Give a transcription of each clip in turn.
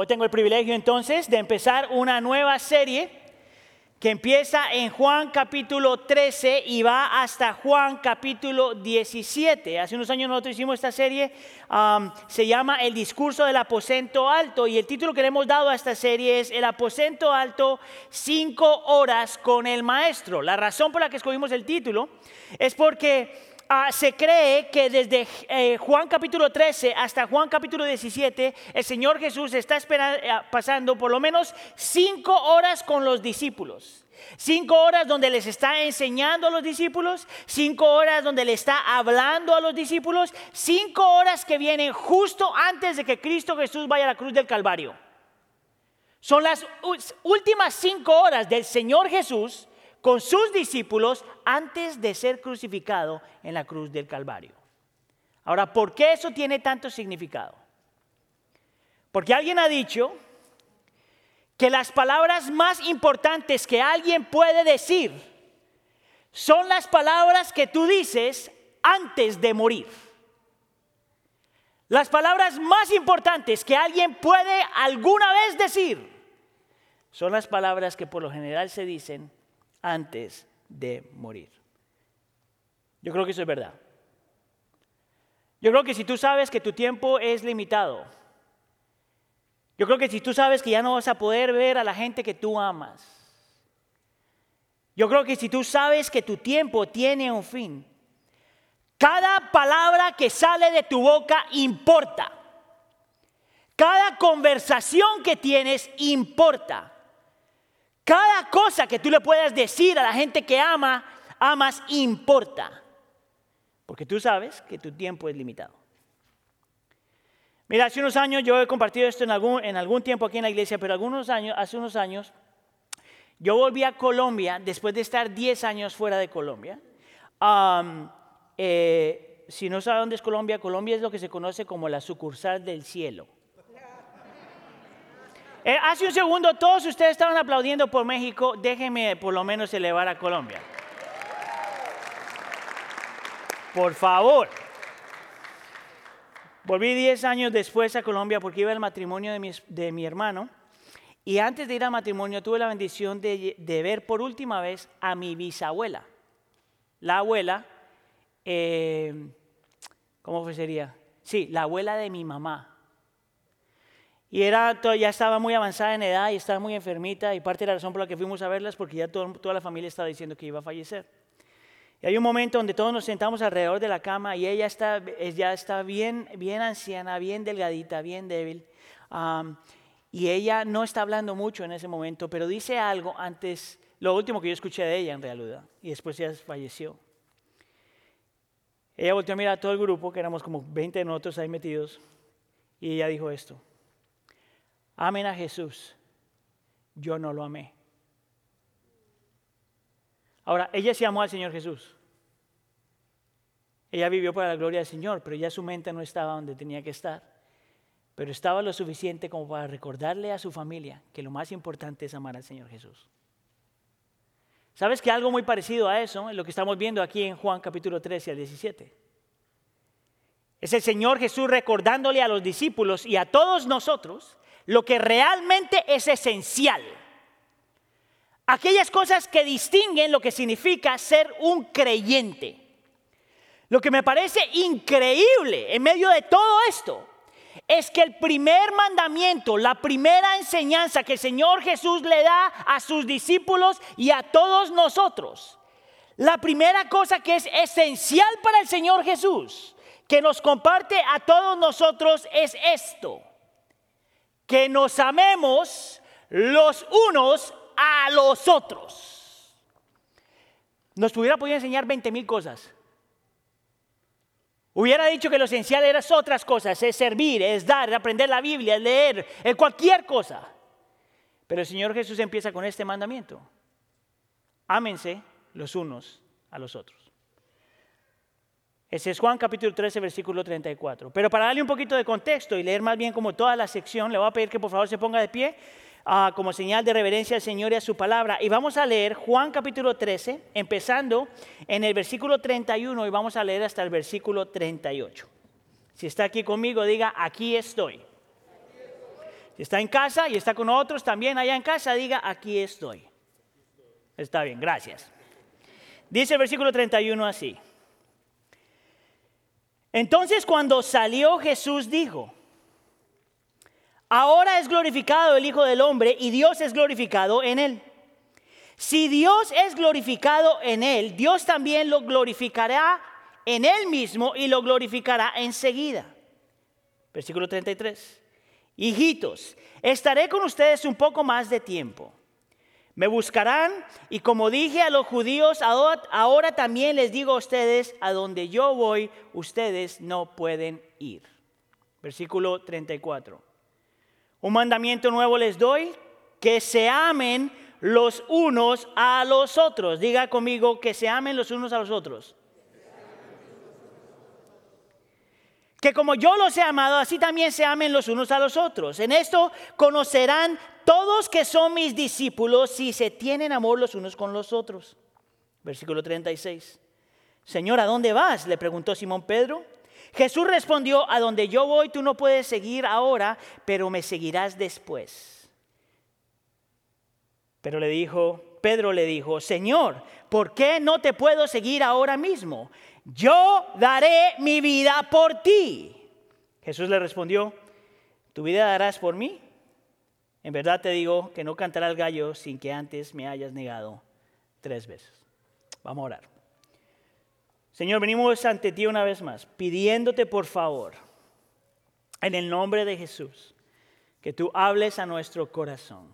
Hoy tengo el privilegio entonces de empezar una nueva serie que empieza en Juan capítulo 13 y va hasta Juan capítulo 17. Hace unos años nosotros hicimos esta serie, se llama El discurso del aposento alto y el título que le hemos dado a esta serie es El aposento alto, cinco horas con el maestro. La razón por la que escogimos el título es porque Ah, se cree que desde eh, Juan capítulo 13 hasta Juan capítulo 17, el Señor Jesús está esperando, eh, pasando por lo menos cinco horas con los discípulos. Cinco horas donde les está enseñando a los discípulos, cinco horas donde le está hablando a los discípulos, cinco horas que vienen justo antes de que Cristo Jesús vaya a la cruz del Calvario. Son las últimas cinco horas del Señor Jesús con sus discípulos antes de ser crucificado en la cruz del Calvario. Ahora, ¿por qué eso tiene tanto significado? Porque alguien ha dicho que las palabras más importantes que alguien puede decir son las palabras que tú dices antes de morir. Las palabras más importantes que alguien puede alguna vez decir son las palabras que por lo general se dicen antes de morir. Yo creo que eso es verdad. Yo creo que si tú sabes que tu tiempo es limitado, yo creo que si tú sabes que ya no vas a poder ver a la gente que tú amas, yo creo que si tú sabes que tu tiempo tiene un fin, cada palabra que sale de tu boca importa. Cada conversación que tienes importa. Cada cosa que tú le puedas decir a la gente que ama, amas, importa. Porque tú sabes que tu tiempo es limitado. Mira, hace unos años, yo he compartido esto en algún, en algún tiempo aquí en la iglesia, pero algunos años, hace unos años, yo volví a Colombia después de estar 10 años fuera de Colombia. Eh, si no sabe dónde es Colombia, Colombia es lo que se conoce como la sucursal del cielo. Eh, hace un segundo todos ustedes estaban aplaudiendo por México, déjenme por lo menos elevar a Colombia. Por favor. Volví 10 años después a Colombia porque iba al matrimonio de mi, de mi hermano. Y antes de ir al matrimonio tuve la bendición de, ver por última vez a mi bisabuela. La abuela, eh, ¿cómo sería? Sí, la abuela de mi mamá. Y era, ya estaba muy avanzada en edad y estaba muy enfermita y parte de la razón por la que fuimos a verlas porque ya toda la familia estaba diciendo que iba a fallecer. Y hay un momento donde todos nos sentamos alrededor de la cama y ella está, ya está bien, bien anciana, bien delgadita, bien débil. y ella no está hablando mucho en ese momento, pero dice algo antes, lo último que yo escuché de ella en realidad, y después ya falleció. Ella volteó a mirar a todo el grupo, que éramos como 20 de nosotros ahí metidos, y ella dijo esto amen a Jesús, yo no lo amé. Ahora, ella se amó al Señor Jesús. Ella vivió para la gloria del Señor, pero ya su mente no estaba donde tenía que estar. Pero estaba lo suficiente como para recordarle a su familia que lo más importante es amar al Señor Jesús. ¿Sabes que algo muy parecido a eso es lo que estamos viendo aquí en Juan capítulo 13 al 17? Es el Señor Jesús recordándole a los discípulos y a todos nosotros lo que realmente es esencial. Aquellas cosas que distinguen lo que significa ser un creyente. Lo que me parece increíble en medio de todo esto es que el primer mandamiento, la primera enseñanza que el Señor Jesús le da a sus discípulos y a todos nosotros, la primera cosa que es esencial para el Señor Jesús, que nos comparte a todos nosotros es esto que nos amemos los unos a los otros. Nos hubiera podido enseñar 20 mil cosas. Hubiera dicho que lo esencial eran otras cosas, es servir, es dar, es aprender la Biblia, es leer, es cualquier cosa. Pero el Señor Jesús empieza con este mandamiento. Ámense los unos a los otros. Ese es Juan capítulo 13, versículo 34. Pero para darle un poquito de contexto y leer más bien como toda la sección, le voy a pedir que por favor se ponga de pie ah, como señal de reverencia al Señor y a su palabra. Y vamos a leer Juan capítulo 13, empezando en el versículo 31 y vamos a leer hasta el versículo 38. Si está aquí conmigo, diga, aquí estoy. Si está en casa y está con otros también allá en casa, diga, aquí estoy. Está bien, gracias. Dice el versículo 31 así. Entonces cuando salió Jesús dijo, ahora es glorificado el Hijo del Hombre y Dios es glorificado en él. Si Dios es glorificado en él, Dios también lo glorificará en él mismo y lo glorificará enseguida. Versículo 33. Hijitos, estaré con ustedes un poco más de tiempo. Me buscarán y como dije a los judíos, ahora también les digo a ustedes, a donde yo voy, ustedes no pueden ir. Versículo 34. Un mandamiento nuevo les doy, que se amen los unos a los otros. Diga conmigo que se amen los unos a los otros. Que como yo los he amado, así también se amen los unos a los otros. En esto conocerán todos que son mis discípulos si se tienen amor los unos con los otros. Versículo 36. Señor, ¿a dónde vas? le preguntó Simón Pedro. Jesús respondió, a donde yo voy tú no puedes seguir ahora, pero me seguirás después. Pero le dijo, Pedro le dijo, Señor, ¿por qué no te puedo seguir ahora mismo? Yo daré mi vida por ti. Jesús le respondió, ¿tu vida darás por mí? En verdad te digo que no cantará el gallo sin que antes me hayas negado tres veces. Vamos a orar. Señor, venimos ante ti una vez más, pidiéndote por favor, en el nombre de Jesús, que tú hables a nuestro corazón,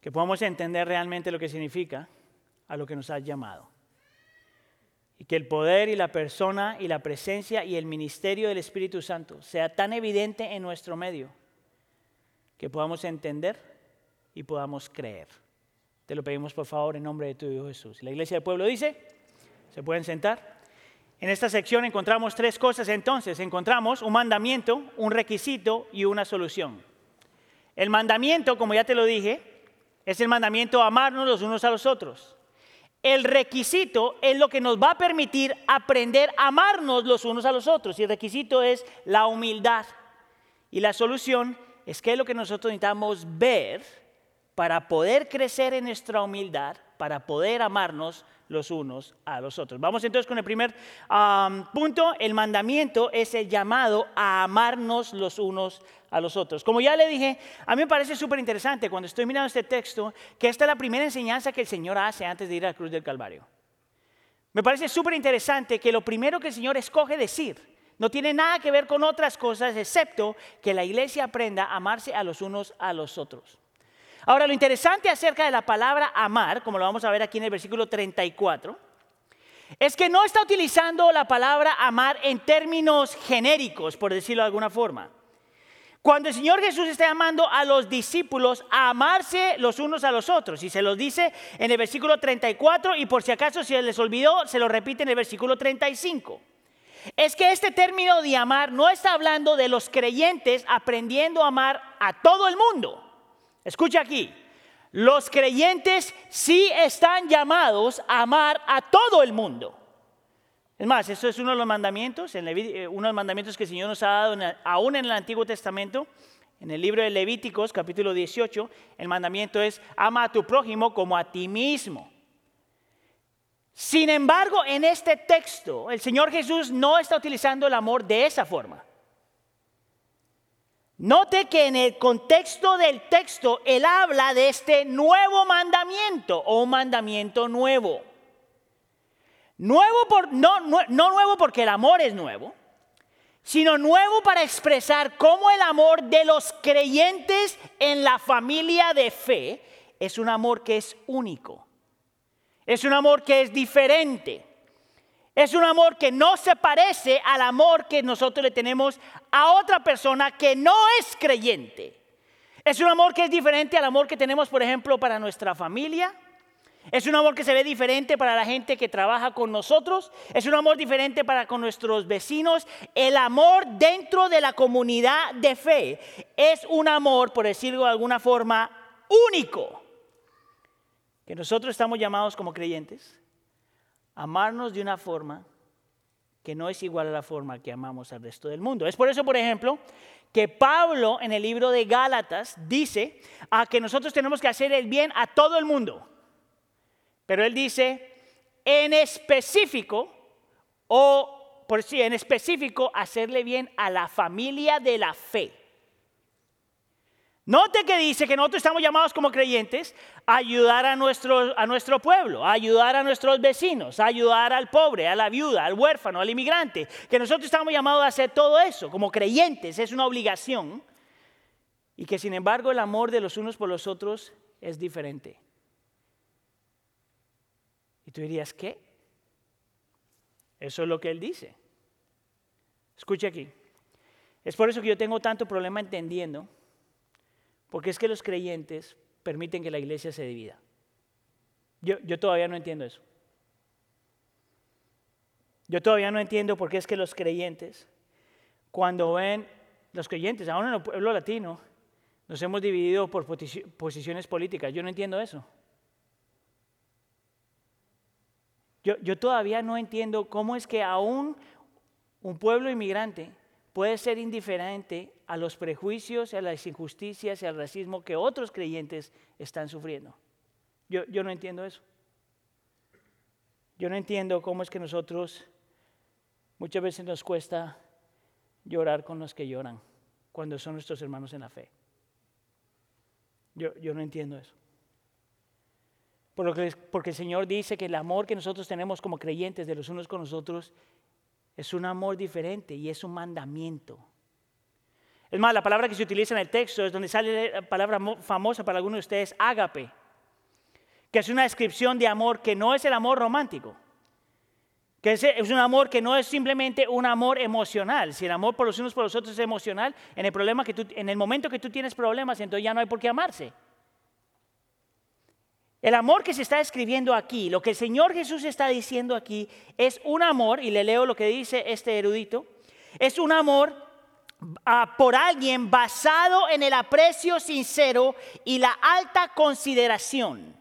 que podamos entender realmente lo que significa a lo que nos has llamado. Y que el poder y la persona y la presencia y el ministerio del Espíritu Santo sea tan evidente en nuestro medio que podamos entender y podamos creer. Te lo pedimos por favor en nombre de tu Hijo Jesús. La iglesia del pueblo dice... ¿Se pueden sentar? En esta sección encontramos tres cosas entonces. Encontramos un mandamiento, un requisito y una solución. El mandamiento, como ya te lo dije, es el mandamiento amarnos los unos a los otros. El requisito es lo que nos va a permitir aprender a amarnos los unos a los otros. Y el requisito es la humildad. Y la solución es que es lo que nosotros necesitamos ver para poder crecer en nuestra humildad, para poder amarnos los unos a los otros. Vamos entonces con el primer punto. El mandamiento es el llamado a amarnos los unos a los otros. Como ya le dije, a mí me parece súper interesante cuando estoy mirando este texto que esta es la primera enseñanza que el Señor hace antes de ir a la cruz del Calvario. Me parece súper interesante que lo primero que el Señor escoge decir no tiene nada que ver con otras cosas excepto que la iglesia aprenda a amarse a los unos a los otros. Ahora, lo interesante acerca de la palabra amar, como lo vamos a ver aquí en el versículo 34, es que no está utilizando la palabra amar en términos genéricos, por decirlo de alguna forma. Cuando el Señor Jesús está llamando a los discípulos a amarse los unos a los otros, y se los dice en el versículo 34, y por si acaso se les olvidó, se lo repite en el versículo 35. Es que este término de amar no está hablando de los creyentes aprendiendo a amar a todo el mundo. Escucha aquí, los creyentes sí están llamados a amar a todo el mundo. Es más, eso es uno de los mandamientos, eh, uno de los mandamientos que el Señor nos ha dado aún en el Antiguo Testamento. En el libro de Levíticos, capítulo 18, el mandamiento es, ama a tu prójimo como a ti mismo. Sin embargo, en este texto, el Señor Jesús no está utilizando el amor de esa forma. Note que en el contexto del texto él habla de este nuevo mandamiento o un mandamiento nuevo. Nuevo por, no, no, no nuevo porque el amor es nuevo, sino nuevo para expresar cómo el amor de los creyentes en la familia de fe es un amor que es único. Es un amor que es diferente. Es un amor que no se parece al amor que nosotros le tenemos a otra persona que no es creyente. Es un amor que es diferente al amor que tenemos, por ejemplo, para nuestra familia. Es un amor que se ve diferente para la gente que trabaja con nosotros. Es un amor diferente para con nuestros vecinos. El amor dentro de la comunidad de fe es un amor, por decirlo de alguna forma, único. Que nosotros estamos llamados como creyentes amarnos de una forma que no es igual a la forma que amamos al resto del mundo. Es por eso, por ejemplo, que Pablo en el libro de Gálatas dice a que nosotros tenemos que hacer el bien a todo el mundo. Pero él dice, en específico, o por sí, en específico, hacerle bien a la familia de la fe. Note que dice que nosotros estamos llamados como creyentes a ayudar a nuestro, a nuestro pueblo, a ayudar a nuestros vecinos, a ayudar al pobre, a la viuda, al huérfano, al inmigrante. Que nosotros estamos llamados a hacer todo eso como creyentes, es una obligación. Y que sin embargo el amor de los unos por los otros es diferente. Y tú dirías, ¿qué? Eso es lo que él dice. Escuche aquí. Es por eso que yo tengo tanto problema entendiendo porque es que los creyentes permiten que la iglesia se divida. Yo, yo todavía no entiendo eso. Yo todavía no entiendo por qué es que los creyentes, cuando ven, los creyentes, aún en el pueblo latino, nos hemos dividido por posiciones políticas. Yo no entiendo eso. Yo, yo, todavía no entiendo cómo es que aún un pueblo inmigrante puede ser indiferente a los prejuicios, a las injusticias y al racismo que otros creyentes están sufriendo. Yo, no entiendo eso. Yo no entiendo cómo es que nosotros muchas veces nos cuesta llorar con los que lloran cuando son nuestros hermanos en la fe. Yo, yo no entiendo eso. Porque, porque el Señor dice que el amor que nosotros tenemos como creyentes de los unos con los otros es un amor diferente y es un mandamiento. Es más, la palabra que se utiliza en el texto es donde sale la palabra famosa para algunos de ustedes, ágape, que es una descripción de amor que no es el amor romántico, que es, un amor que no es simplemente un amor emocional. Si el amor por los unos por los otros es emocional, en el, problema que tú, en el momento que tú tienes problemas, entonces ya no hay por qué amarse. El amor que se está escribiendo aquí, lo que el Señor Jesús está diciendo aquí, es un amor, y le leo lo que dice este erudito, es un amor ah, por alguien basado en el aprecio sincero y la alta consideración.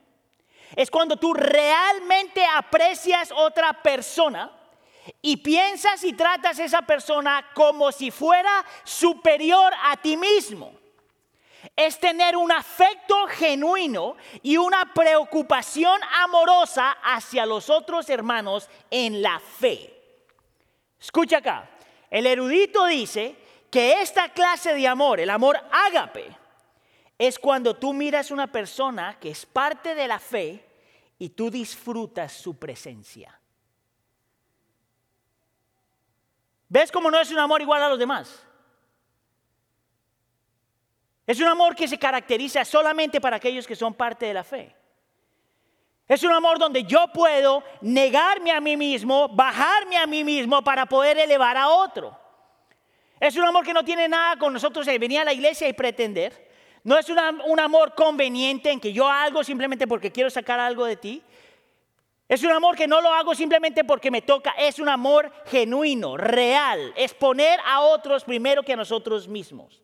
Es cuando tú realmente aprecias otra persona y piensas y tratas a esa persona como si fuera superior a ti mismo es tener un afecto genuino y una preocupación amorosa hacia los otros hermanos en la fe. Escucha acá, el erudito dice que esta clase de amor, el amor ágape, es cuando tú miras una persona que es parte de la fe y tú disfrutas su presencia. ¿Ves cómo no es un amor igual a los demás? Es un amor que se caracteriza solamente para aquellos que son parte de la fe. Es un amor donde yo puedo negarme a mí mismo, bajarme a mí mismo para poder elevar a otro. Es un amor que no tiene nada con nosotros de venir a la iglesia y pretender. No es un amor conveniente en que yo hago simplemente porque quiero sacar algo de ti. Es un amor que no lo hago simplemente porque me toca. Es un amor genuino, real. Es poner a otros primero que a nosotros mismos.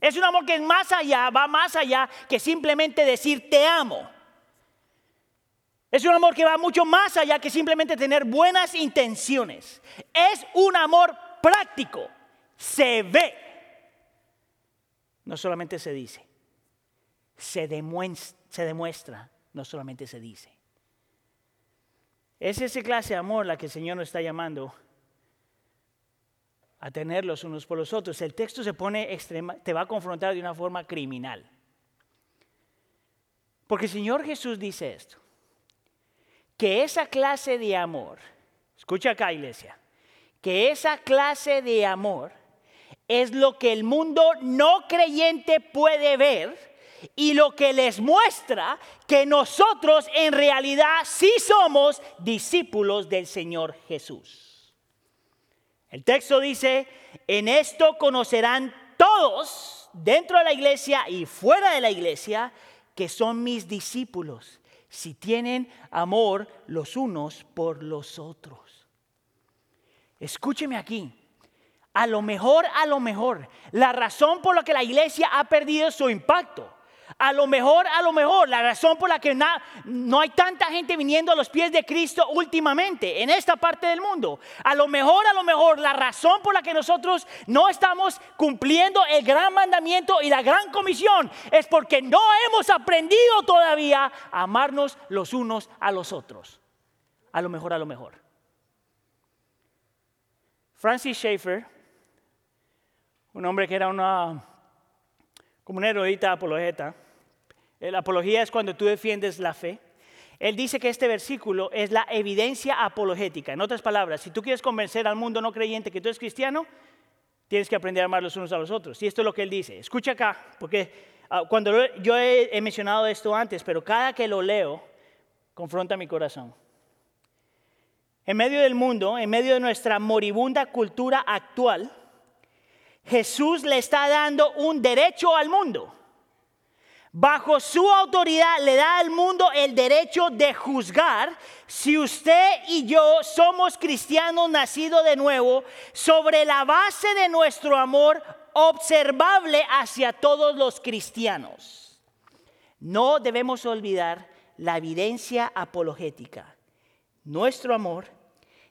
Es un amor que es más allá, va más allá que simplemente decir te amo. Es un amor que va mucho más allá que simplemente tener buenas intenciones. Es un amor práctico. Se ve. No solamente se dice. Se demuestra, no solamente se dice. Es esa clase de amor la que el Señor nos está llamando a tenerlos unos por los otros. El texto se pone extrema, te va a confrontar de una forma criminal. Porque el Señor Jesús dice esto, que esa clase de amor, escucha acá iglesia, que esa clase de amor es lo que el mundo no creyente puede ver y lo que les muestra que nosotros en realidad sí somos discípulos del Señor Jesús. El texto dice, en esto conocerán todos dentro de la iglesia y fuera de la iglesia que son mis discípulos, si tienen amor los unos por los otros. Escúcheme aquí. A lo mejor, a lo mejor, la razón por la que la iglesia ha perdido su impacto, A lo mejor, a lo mejor, la razón por la que no hay tanta gente viniendo a los pies de Cristo últimamente en esta parte del mundo. A lo mejor, a lo mejor, la razón por la que nosotros no estamos cumpliendo el gran mandamiento y la gran comisión es porque no hemos aprendido todavía a amarnos los unos a los otros. A lo mejor, a lo mejor. Francis Schaeffer, un hombre que era una, como una erudita apologeta, la apología es cuando tú defiendes la fe. Él dice que este versículo es la evidencia apologética. En otras palabras, si tú quieres convencer al mundo no creyente que tú eres cristiano, tienes que aprender a amar los unos a los otros. Y esto es lo que él dice. Escucha acá, porque ah, cuando yo he mencionado esto antes, pero cada que lo leo, confronta mi corazón. En medio del mundo, en medio de nuestra moribunda cultura actual, Jesús le está dando un derecho al mundo. Bajo su autoridad le da al mundo el derecho de juzgar si usted y yo somos cristianos nacidos de nuevo sobre la base de nuestro amor observable hacia todos los cristianos. No debemos olvidar la evidencia apologética. Nuestro amor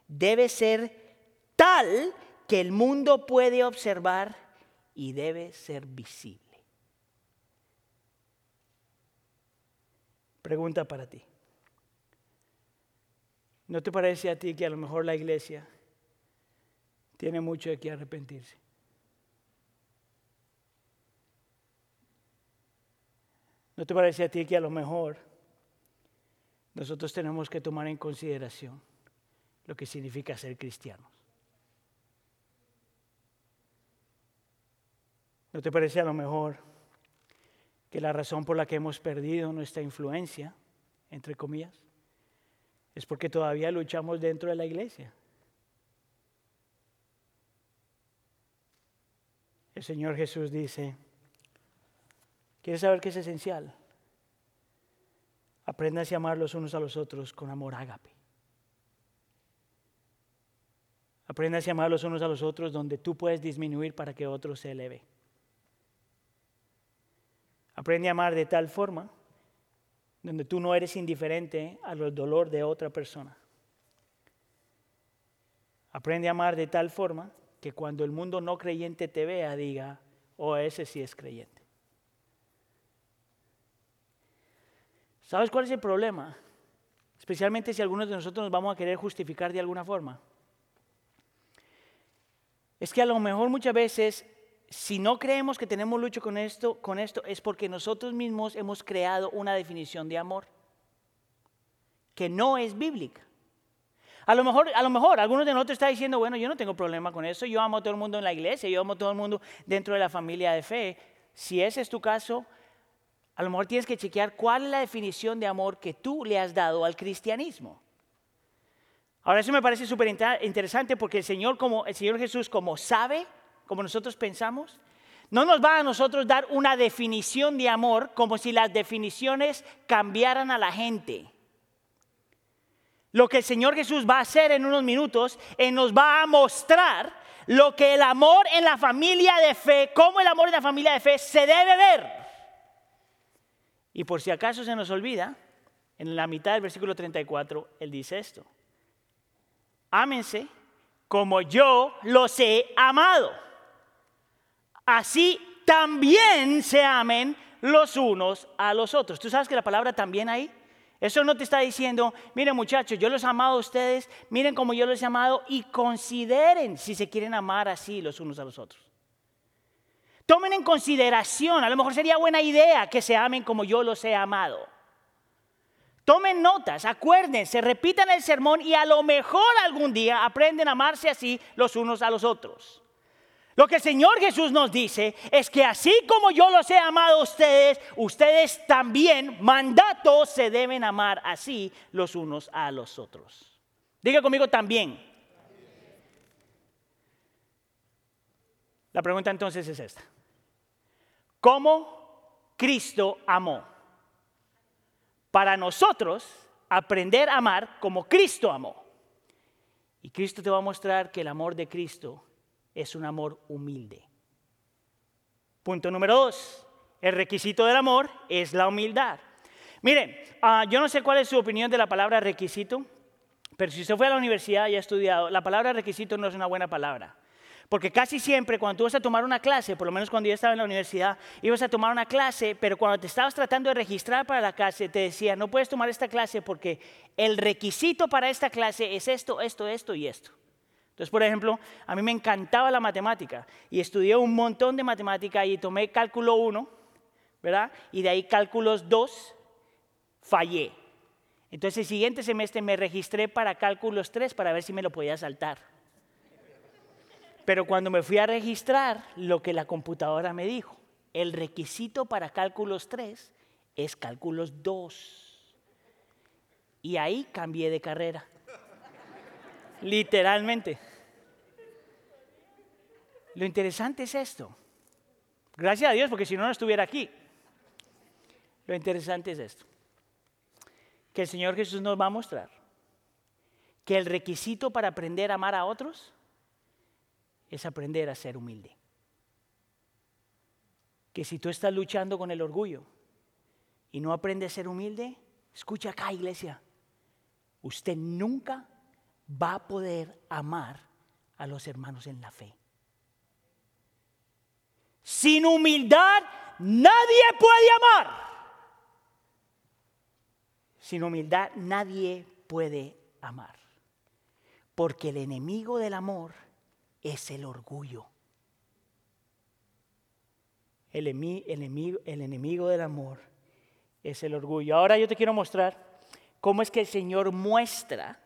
debe ser tal que el mundo puede observar y debe ser visible. Pregunta para ti. ¿No te parece a ti que a lo mejor la iglesia tiene mucho de qué arrepentirse? ¿No te parece a ti que a lo mejor nosotros tenemos que tomar en consideración lo que significa ser cristianos? ¿No te parece a lo mejor que la razón por la que hemos perdido nuestra influencia, entre comillas, es porque todavía luchamos dentro de la iglesia. El Señor Jesús dice, ¿quieres saber qué es esencial? Aprendas a amar los unos a los otros con amor ágape. Aprendas a amar los unos a los otros donde tú puedes disminuir para que otro se eleve. Aprende a amar de tal forma donde tú no eres indiferente al dolor de otra persona. Aprende a amar de tal forma que cuando el mundo no creyente te vea, diga, oh, ese sí es creyente. ¿Sabes cuál es el problema? Especialmente si algunos de nosotros nos vamos a querer justificar de alguna forma. Es que a lo mejor muchas veces si no creemos que tenemos lucha con esto, con esto, es porque nosotros mismos hemos creado una definición de amor que no es bíblica. A lo mejor, a lo mejor, algunos de nosotros están diciendo, bueno, yo no tengo problema con eso, yo amo a todo el mundo en la iglesia, yo amo a todo el mundo dentro de la familia de fe. Si ese es tu caso, a lo mejor tienes que chequear cuál es la definición de amor que tú le has dado al cristianismo. Ahora eso me parece súper interesante porque el Señor, como, el Señor Jesús, como sabe como nosotros pensamos? No nos va a nosotros dar una definición de amor como si las definiciones cambiaran a la gente. Lo que el Señor Jesús va a hacer en unos minutos, Él nos va a mostrar lo que el amor en la familia de fe, cómo el amor en la familia de fe se debe ver. Y por si acaso se nos olvida, en la mitad del versículo 34, Él dice esto. Ámense como yo los he amado así también se amen los unos a los otros. ¿Tú sabes que la palabra también ahí? Eso no te está diciendo, miren muchachos, yo los he amado a ustedes, miren como yo los he amado y consideren si se quieren amar así los unos a los otros. Tomen en consideración, a lo mejor sería buena idea que se amen como yo los he amado. Tomen notas, acuérdense, repitan el sermón y a lo mejor algún día aprenden a amarse así los unos a los otros. Lo que el Señor Jesús nos dice es que así como yo los he amado a ustedes, ustedes también, mandatos, se deben amar así los unos a los otros. Diga conmigo también. La pregunta entonces es esta. ¿Cómo Cristo amó? Para nosotros, aprender a amar como Cristo amó. Y Cristo te va a mostrar que el amor de Cristo es un amor humilde. Punto número dos, el requisito del amor es la humildad. Miren, ah, yo no sé cuál es su opinión de la palabra requisito, pero si usted fue a la universidad y ha estudiado, la palabra requisito no es una buena palabra. Porque casi siempre cuando tú vas a tomar una clase, por lo menos cuando yo estaba en la universidad, ibas a tomar una clase, pero cuando te estabas tratando de registrar para la clase, te decía, no puedes tomar esta clase porque el requisito para esta clase es esto, esto, esto y esto. Entonces, por ejemplo, a mí me encantaba la matemática y estudié un montón de matemática y tomé cálculo 1, ¿verdad? Y de ahí cálculos 2, fallé. Entonces, el siguiente semestre me registré para cálculos 3 para ver si me lo podía saltar. Pero cuando me fui a registrar, lo que la computadora me dijo, el requisito para cálculos 3 es cálculos 2. Y ahí cambié de carrera. Literalmente. Lo interesante es esto. Gracias a Dios, porque si no, no estuviera aquí. Lo interesante es esto. Que el Señor Jesús nos va a mostrar que el requisito para aprender a amar a otros es aprender a ser humilde. Que si tú estás luchando con el orgullo y no aprendes a ser humilde, escucha acá iglesia, usted nunca va a poder amar a los hermanos en la fe. Sin humildad nadie puede amar. Sin humildad nadie puede amar. Porque el enemigo del amor es el orgullo. El, enemigo, el enemigo del amor es el orgullo. Ahora yo te quiero mostrar cómo es que el Señor muestra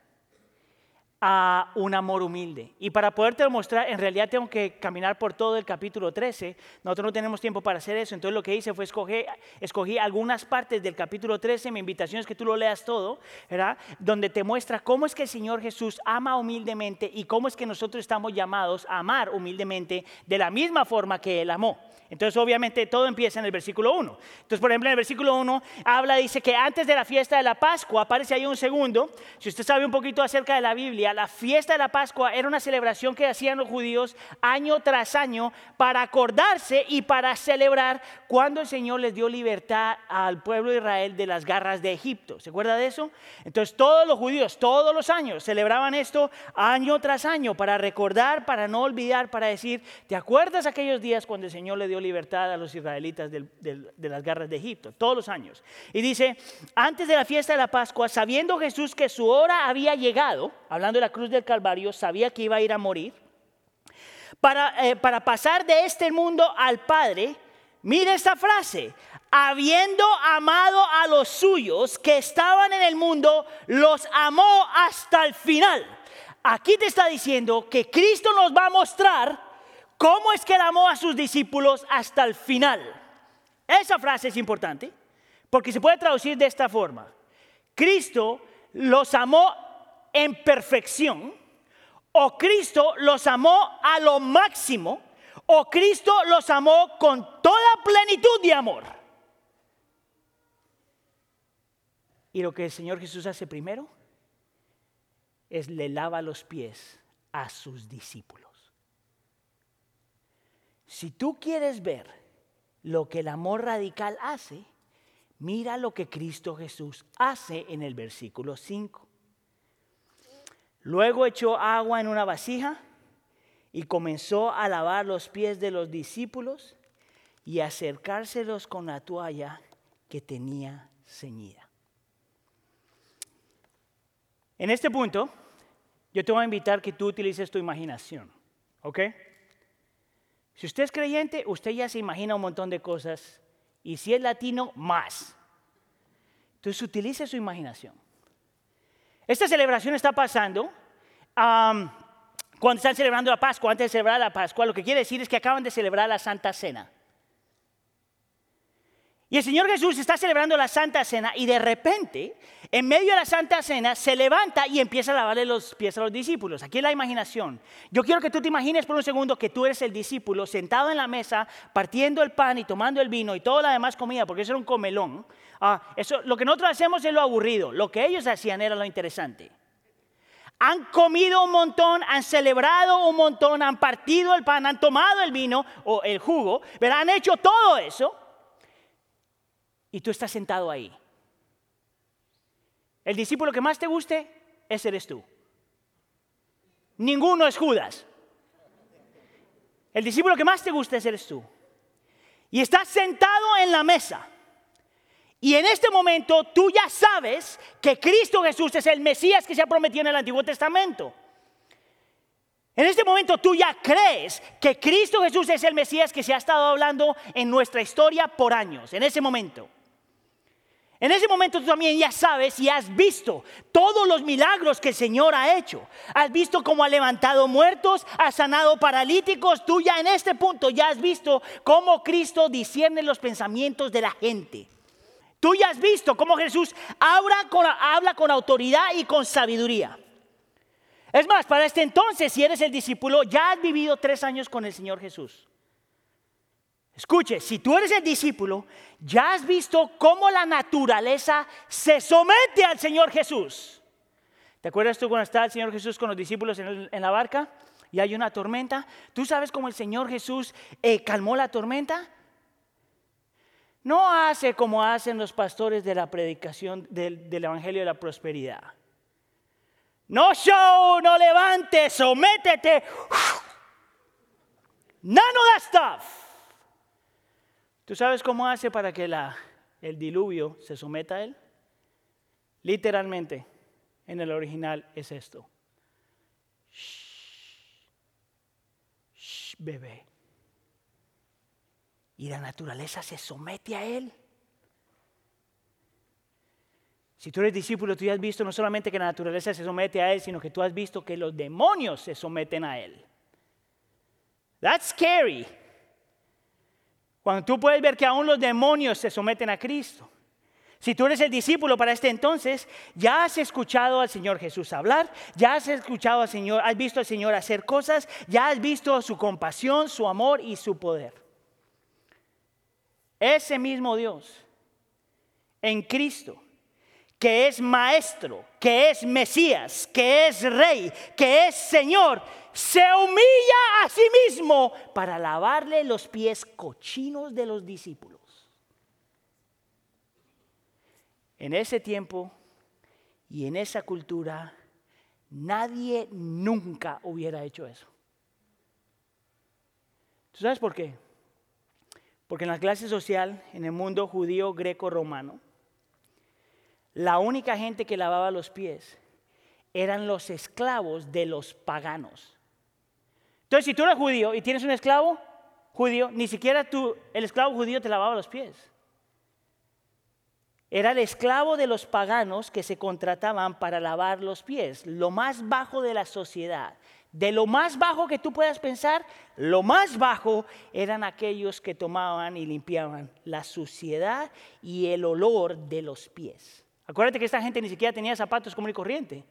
a un amor humilde. Y para poderte mostrar, en realidad tengo que caminar por todo el capítulo 13. Nosotros no tenemos tiempo para hacer eso. Entonces lo que hice fue escoger, escogí algunas partes del capítulo 13. Mi invitación es que tú lo leas todo, ¿verdad? Donde te muestra cómo es que el Señor Jesús ama humildemente y cómo es que nosotros estamos llamados a amar humildemente de la misma forma que Él amó. Entonces, obviamente, todo empieza en el versículo 1. Entonces, por ejemplo, en el versículo 1 habla, dice que antes de la fiesta de la Pascua, aparece ahí un segundo, si usted sabe un poquito acerca de la Biblia, la fiesta de la Pascua era una celebración que hacían los judíos año tras año para acordarse y para celebrar cuando el Señor les dio libertad al pueblo de Israel de las garras de Egipto. ¿Se acuerda de eso? Entonces, todos los judíos, todos los años, celebraban esto año tras año para recordar, para no olvidar, para decir, ¿te acuerdas aquellos días cuando el Señor le dio libertad a los israelitas de las garras de Egipto, todos los años. Y dice, antes de la fiesta de la Pascua, sabiendo Jesús que su hora había llegado, hablando la cruz del Calvario, sabía que iba a ir a morir, para, eh, para pasar de este mundo al Padre, mire esta frase, habiendo amado a los suyos que estaban en el mundo, los amó hasta el final. Aquí te está diciendo que Cristo nos va a mostrar ¿Cómo es que él amó a sus discípulos hasta el final? Esa frase es importante porque se puede traducir de esta forma. Cristo los amó en perfección o Cristo los amó a lo máximo o Cristo los amó con toda plenitud de amor. Y lo que el Señor Jesús hace primero es le lava los pies a sus discípulos. Si tú quieres ver lo que el amor radical hace, mira lo que Cristo Jesús hace en el versículo 5. Luego echó agua en una vasija y comenzó a lavar los pies de los discípulos y acercárselos con la toalla que tenía ceñida. En este punto, yo te voy a invitar que tú utilices tu imaginación, ¿ok? Si usted es creyente, usted ya se imagina un montón de cosas. Y si es latino, más. Entonces utilice su imaginación. Esta celebración está pasando cuando están celebrando la Pascua, antes de celebrar la Pascua. Lo que quiere decir es que acaban de celebrar la Santa Cena. Y el Señor Jesús está celebrando la Santa Cena y de repente, en medio de la Santa Cena, se levanta y empieza a lavarle los pies a los discípulos. Aquí es la imaginación. Yo quiero que tú te imagines por un segundo que tú eres el discípulo sentado en la mesa, partiendo el pan y tomando el vino y toda la demás comida, porque eso era un comelón. Ah, lo que nosotros hacemos es lo aburrido. Lo que ellos hacían era lo interesante. Han comido un montón, han celebrado un montón, han partido el pan, han tomado el vino o el jugo, pero han hecho todo eso y tú estás sentado ahí. El discípulo que más te guste, ese eres tú. Ninguno es Judas. El discípulo que más te guste, ese eres tú. Y estás sentado en la mesa. Y en este momento tú ya sabes que Cristo Jesús es el Mesías que se ha prometido en el Antiguo Testamento. En este momento tú ya crees que Cristo Jesús es el Mesías que se ha estado hablando en nuestra historia por años, en ese momento. En ese momento tú también ya sabes y has visto todos los milagros que el Señor ha hecho. Has visto cómo ha levantado muertos, ha sanado paralíticos. Tú ya en este punto ya has visto cómo Cristo discierne los pensamientos de la gente. Tú ya has visto cómo Jesús habla con, habla con autoridad y con sabiduría. Es más, para este entonces, si eres el discípulo, ya has vivido tres años con el Señor Jesús. Escuche, si tú eres el discípulo, ya has visto cómo la naturaleza se somete al Señor Jesús. ¿Te acuerdas tú cuando estaba el Señor Jesús con los discípulos en, la barca y hay una tormenta? ¿Tú sabes cómo el Señor Jesús eh, calmó la tormenta? No hace como hacen los pastores de la predicación del, del Evangelio de la Prosperidad. No show, no levantes, sométete. None of that stuff. ¿Tú sabes cómo hace para que el diluvio se someta a él? Literalmente, en el original es esto. Shh, shh, bebé. Y la naturaleza se somete a él. Si tú eres discípulo, tú ya has visto no solamente que la naturaleza se somete a Él, sino que tú has visto que los demonios se someten a Él. That's scary. Cuando tú puedes ver que aún los demonios se someten a Cristo. Si tú eres el discípulo para este entonces, ya has escuchado al Señor Jesús hablar, ya has escuchado al Señor, has visto al Señor hacer cosas, ya has visto su compasión, su amor y su poder. Ese mismo Dios en Cristo que es maestro, que es Mesías, que es rey, que es Señor, se humilla a sí mismo para lavarle los pies cochinos de los discípulos. En ese tiempo y en esa cultura, nadie nunca hubiera hecho eso. ¿Tú sabes por qué? Porque en la clase social, en el mundo judío greco-romano, la única gente que lavaba los pies eran los esclavos de los paganos. Entonces, si tú eres judío y tienes un esclavo judío, ni siquiera tú, el esclavo judío te lavaba los pies. Era el esclavo de los paganos que se contrataban para lavar los pies, lo más bajo de la sociedad. De lo más bajo que tú puedas pensar, lo más bajo eran aquellos que tomaban y limpiaban la suciedad y el olor de los pies. Acuérdate que esta gente ni siquiera tenía zapatos común y corriente.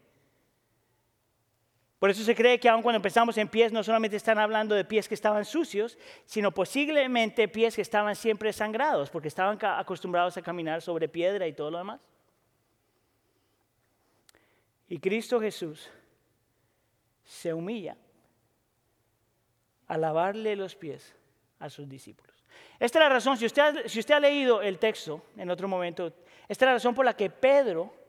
Por eso se cree que aun cuando empezamos en pies, no solamente están hablando de pies que estaban sucios, sino posiblemente pies que estaban siempre sangrados, porque estaban acostumbrados a caminar sobre piedra y todo lo demás. Y Cristo Jesús se humilla a lavarle los pies a sus discípulos. Esta es la razón, si usted, si usted ha leído el texto en otro momento, esta es la razón por la que Pedro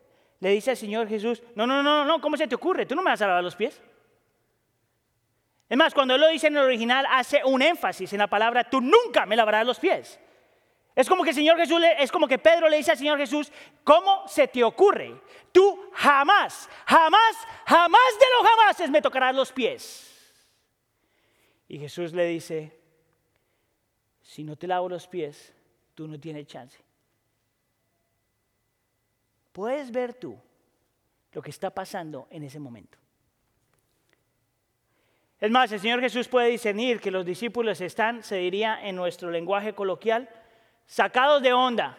le dice al Señor Jesús, no, no, no, no, ¿cómo se te ocurre? Tú no me vas a lavar los pies. Es más, cuando él lo dice en el original, hace un énfasis en la palabra, tú nunca me lavarás los pies. Es como que el Señor Jesús, es como que Pedro le dice al Señor Jesús, ¿cómo se te ocurre? Tú jamás, jamás, jamás de los jamases me tocarás los pies. Y Jesús le dice, si no te lavo los pies, tú no tienes chance. Puedes ver tú lo que está pasando en ese momento. Es más, el Señor Jesús puede discernir que los discípulos están, se diría en nuestro lenguaje coloquial, sacados de onda.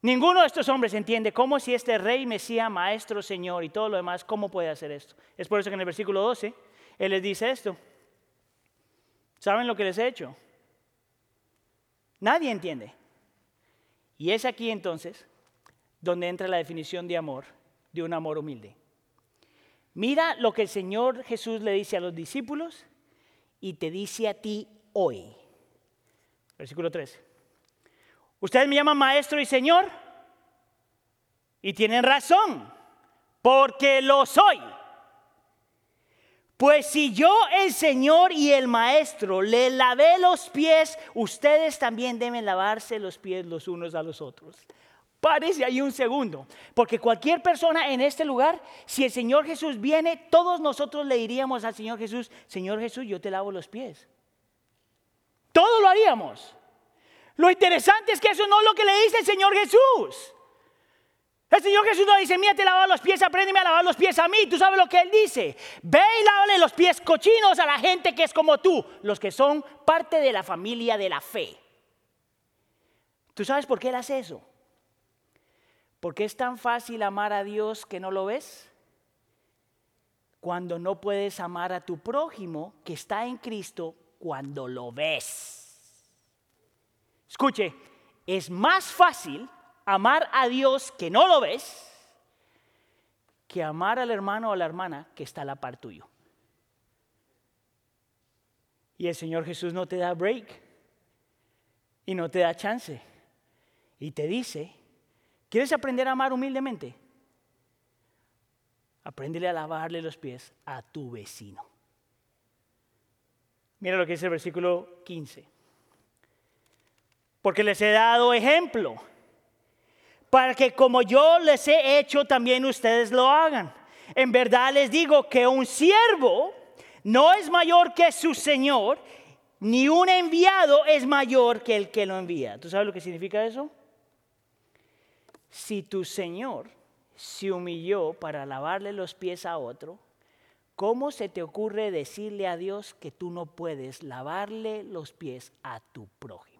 Ninguno de estos hombres entiende cómo si este rey, Mesías, maestro, Señor y todo lo demás, cómo puede hacer esto. Es por eso que en el versículo 12 Él les dice esto. ¿Saben lo que les he hecho? Nadie entiende. Y es aquí entonces donde entra la definición de amor, de un amor humilde. Mira lo que el Señor Jesús le dice a los discípulos y te dice a ti hoy. Versículo 13. Ustedes me llaman maestro y señor. Y tienen razón, porque lo soy. Pues si yo, el Señor y el Maestro, le lavé los pies, ustedes también deben lavarse los pies los unos a los otros. Párese ahí un segundo, porque cualquier persona en este lugar, si el Señor Jesús viene, todos nosotros le diríamos al Señor Jesús, Señor Jesús, yo te lavo los pies. Todos lo haríamos. Lo interesante es que eso no es lo que le dice el Señor Jesús. El Señor Jesús no dice, mira, te lavo los pies, apréndeme a lavar los pies a mí. Tú sabes lo que Él dice. Ve y lávale los pies cochinos a la gente que es como tú, los que son parte de la familia de la fe. ¿Tú sabes por qué Él hace eso? Porque es tan fácil amar a Dios que no lo ves. Cuando no puedes amar a tu prójimo que está en Cristo cuando lo ves. Escuche, es más fácil amar a Dios que no lo ves que amar al hermano o a la hermana que está a la par tuyo. Y el Señor Jesús no te da break y no te da chance. Y te dice, ¿quieres aprender a amar humildemente? Apréndele a lavarle los pies a tu vecino. Mira lo que dice el versículo 15. Porque les he dado ejemplo para que como yo les he hecho, también ustedes lo hagan. En verdad les digo que un siervo no es mayor que su Señor, ni un enviado es mayor que el que lo envía. ¿Tú sabes lo que significa eso? Si tu Señor se humilló para lavarle los pies a otro, ¿cómo se te ocurre decirle a Dios que tú no puedes lavarle los pies a tu prójimo?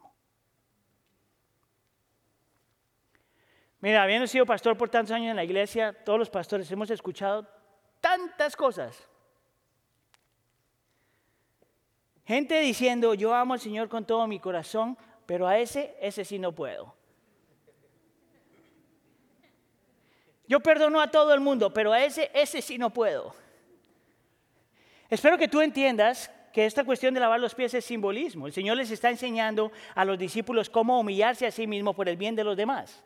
Mira, habiendo sido pastor por tantos años en la iglesia, todos los pastores hemos escuchado tantas cosas. Gente diciendo, yo amo al Señor con todo mi corazón, pero a ese, ese sí no puedo. Yo perdono a todo el mundo, pero a ese, ese sí no puedo. Espero que tú entiendas que esta cuestión de lavar los pies es simbolismo. El Señor les está enseñando a los discípulos cómo humillarse a sí mismo por el bien de los demás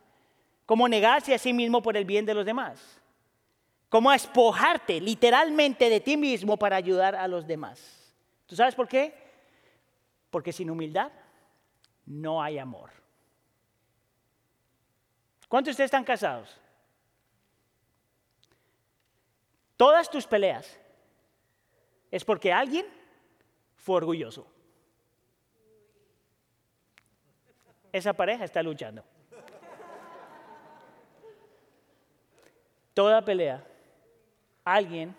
cómo negarse a sí mismo por el bien de los demás, cómo espojarte literalmente de ti mismo para ayudar a los demás. ¿Tú sabes por qué? Porque sin humildad no hay amor. ¿Cuántos de ustedes están casados? Todas tus peleas es porque alguien fue orgulloso. Esa pareja está luchando. Toda pelea, a alguien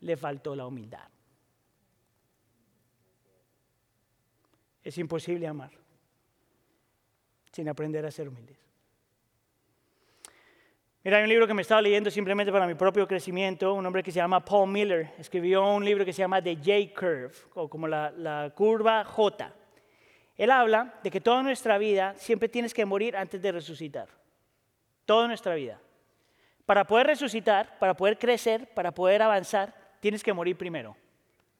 le faltó la humildad. Es imposible amar sin aprender a ser humildes. Mira, hay un libro que me estaba leyendo simplemente para mi propio crecimiento. Un hombre que se llama Paul Miller escribió un libro que se llama The J Curve, o como la curva J. Él habla de que toda nuestra vida siempre tienes que morir antes de resucitar. Toda nuestra vida. Para poder resucitar, para poder crecer, para poder avanzar, tienes que morir primero.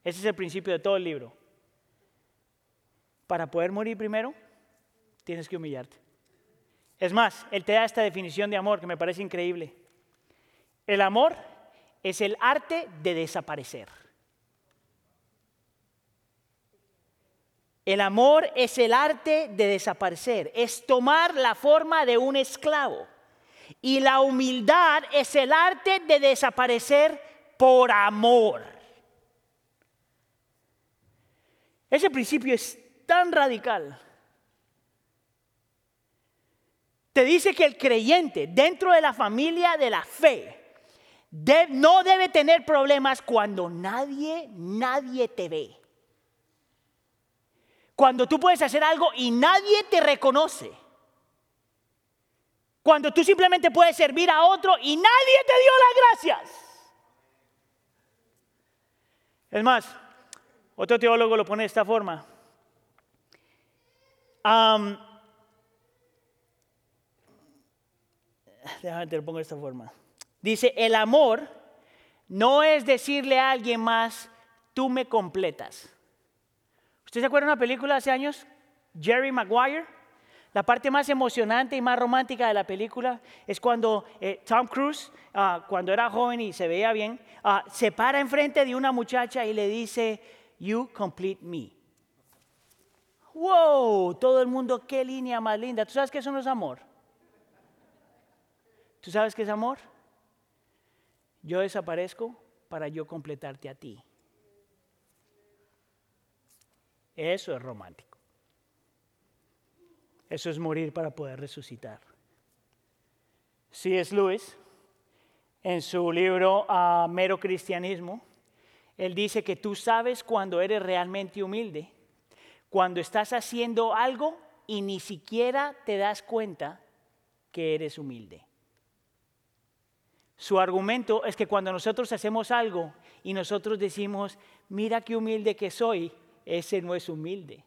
Ese es el principio de todo el libro. Para poder morir primero, tienes que humillarte. Es más, él te da esta definición de amor que me parece increíble. El amor es el arte de desaparecer. El amor es el arte de desaparecer, es tomar la forma de un esclavo. Y la humildad es el arte de desaparecer por amor. Ese principio es tan radical. Te dice que el creyente dentro de la familia de la fe no debe tener problemas cuando nadie, nadie te ve. Cuando tú puedes hacer algo y nadie te reconoce. Cuando tú simplemente puedes servir a otro y nadie te dio las gracias. Es más, otro teólogo lo pone de esta forma. déjame te lo pongo de esta forma. Dice, el amor no es decirle a alguien más, tú me completas. ¿Usted se acuerda de una película hace años? Jerry Maguire. La parte más emocionante y más romántica de la película es cuando eh, Tom Cruise, ah, cuando era joven y se veía bien, ah, se para enfrente de una muchacha y le dice, You complete me. ¡Wow! Todo el mundo, qué línea más linda. ¿Tú sabes que eso no es amor? ¿Tú sabes qué es amor? Yo desaparezco para yo completarte a ti. Eso es romántico. Eso es morir para poder resucitar. es Lewis, en su libro ah, Mero Cristianismo, él dice que tú sabes cuando eres realmente humilde, cuando estás haciendo algo y ni siquiera te das cuenta que eres humilde. Su argumento es que cuando nosotros hacemos algo y nosotros decimos, mira qué humilde que soy, ese no es humilde.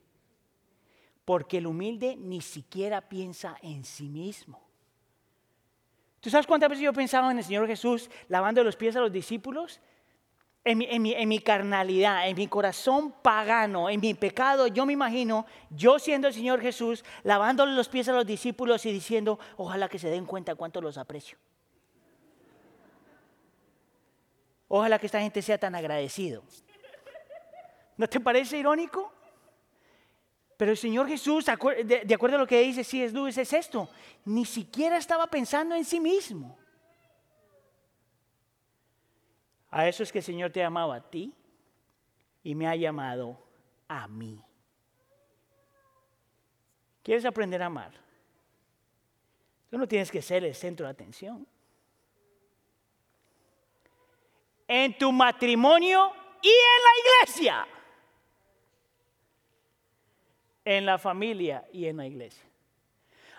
Porque el humilde ni siquiera piensa en sí mismo. ¿Tú sabes cuántas veces yo pensaba en el Señor Jesús lavando los pies a los discípulos? En mi, carnalidad, en mi corazón pagano, en mi pecado, yo me imagino yo siendo el Señor Jesús, lavándole los pies a los discípulos y diciendo, ojalá que se den cuenta cuánto los aprecio. Ojalá que esta gente sea tan agradecido. ¿No te parece irónico? Pero el Señor Jesús, de acuerdo a lo que dice sí es Luis, es esto. Ni siquiera estaba pensando en sí mismo. A eso es que el Señor te ha llamado a ti y me ha llamado a mí. ¿Quieres aprender a amar? Tú no tienes que ser el centro de atención. En tu matrimonio y en la iglesia en la familia y en la iglesia.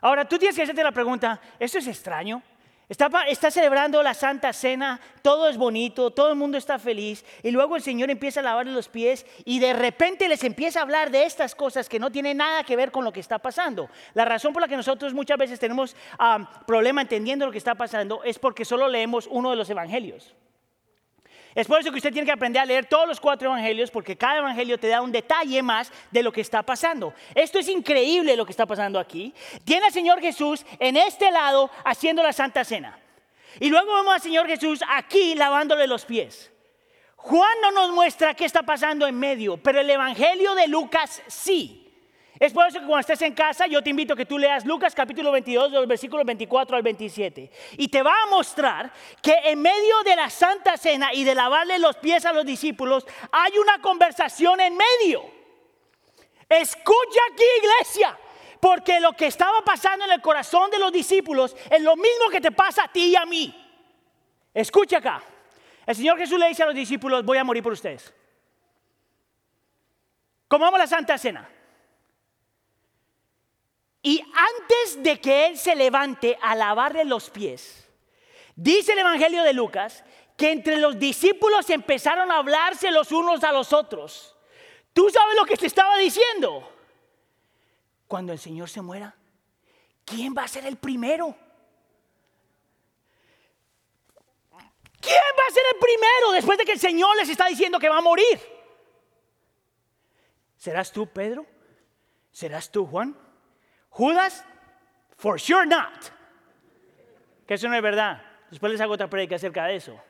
Ahora, tú tienes que hacerte la pregunta, ¿esto es extraño? Está, celebrando la Santa Cena, todo es bonito, todo el mundo está feliz, y luego el Señor empieza a lavarle los pies y de repente les empieza a hablar de estas cosas que no tienen nada que ver con lo que está pasando. La razón por la que nosotros muchas veces tenemos um, problema entendiendo lo que está pasando es porque solo leemos uno de los evangelios. Es por eso que usted tiene que aprender a leer todos los cuatro evangelios, porque cada evangelio te da un detalle más de lo que está pasando. Esto es increíble lo que está pasando aquí. Tiene al Señor Jesús en este lado haciendo la Santa Cena. Y luego vemos al Señor Jesús aquí lavándole los pies. Juan no nos muestra qué está pasando en medio, pero el evangelio de Lucas sí. Es por eso que cuando estés en casa yo te invito a que tú leas Lucas capítulo 22, de los versículos 24 al 27. Y te va a mostrar que en medio de la Santa Cena y de lavarle los pies a los discípulos hay una conversación en medio. Escucha aquí iglesia, porque lo que estaba pasando en el corazón de los discípulos es lo mismo que te pasa a ti y a mí. Escucha acá. El Señor Jesús le dice a los discípulos, voy a morir por ustedes. Comamos la Santa Cena. Y antes de que él se levante a lavarle los pies, dice el Evangelio de Lucas que entre los discípulos empezaron a hablarse los unos a los otros. ¿Tú sabes lo que se estaba diciendo? Cuando el Señor se muera, ¿quién va a ser el primero? ¿Quién va a ser el primero después de que el Señor les está diciendo que va a morir? ¿Serás tú, Pedro? ¿Serás tú, Juan? Judas, for sure not. Que eso no es verdad. Después les hago otra predica acerca de eso.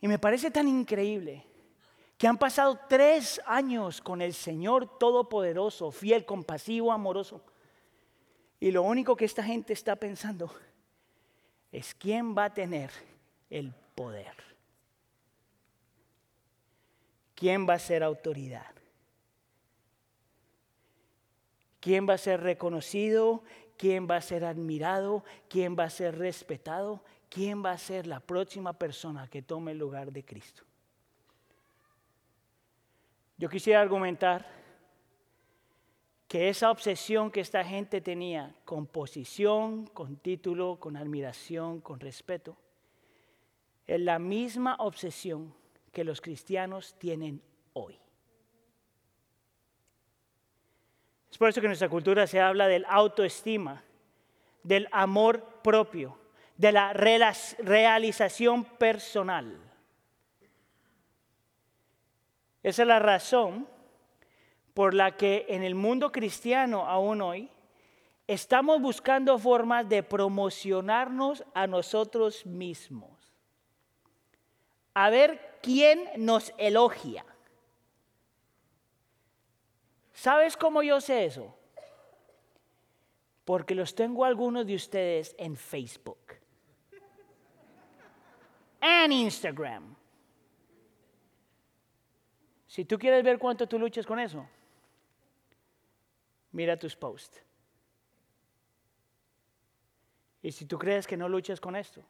Y me parece tan increíble que han pasado tres años con el Señor Todopoderoso, fiel, compasivo, amoroso. Y lo único que esta gente está pensando es quién va a tener el poder. ¿Quién va a ser autoridad? Quién va a ser reconocido, quién va a ser admirado, quién va a ser respetado, quién va a ser la próxima persona que tome el lugar de Cristo. Yo quisiera argumentar que esa obsesión que esta gente tenía con posición, con título, con admiración, con respeto, es la misma obsesión que los cristianos tienen hoy. Es por eso que en nuestra cultura se habla del autoestima, del amor propio, de la realización personal. Esa es la razón por la que en el mundo cristiano aún hoy estamos buscando formas de promocionarnos a nosotros mismos. A ver quién nos elogia. ¿Sabes cómo yo sé eso? Porque los tengo algunos de ustedes en Facebook, en Instagram. Si tú quieres ver cuánto tú luchas con eso, mira tus posts. Y si tú crees que no luchas con esto,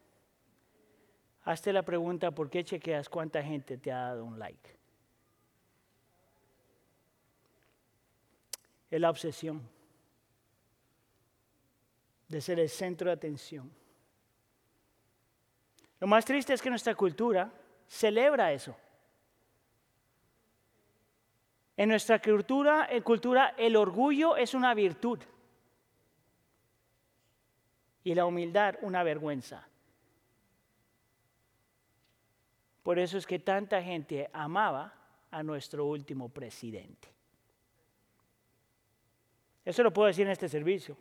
hazte la pregunta, ¿por qué chequeas cuánta gente te ha dado un like? Es la obsesión de ser el centro de atención. Lo más triste es que nuestra cultura celebra eso. En nuestra cultura, cultura el orgullo es una virtud y la humildad una vergüenza. Por eso es que tanta gente amaba a nuestro último presidente. Eso lo puedo decir en este servicio.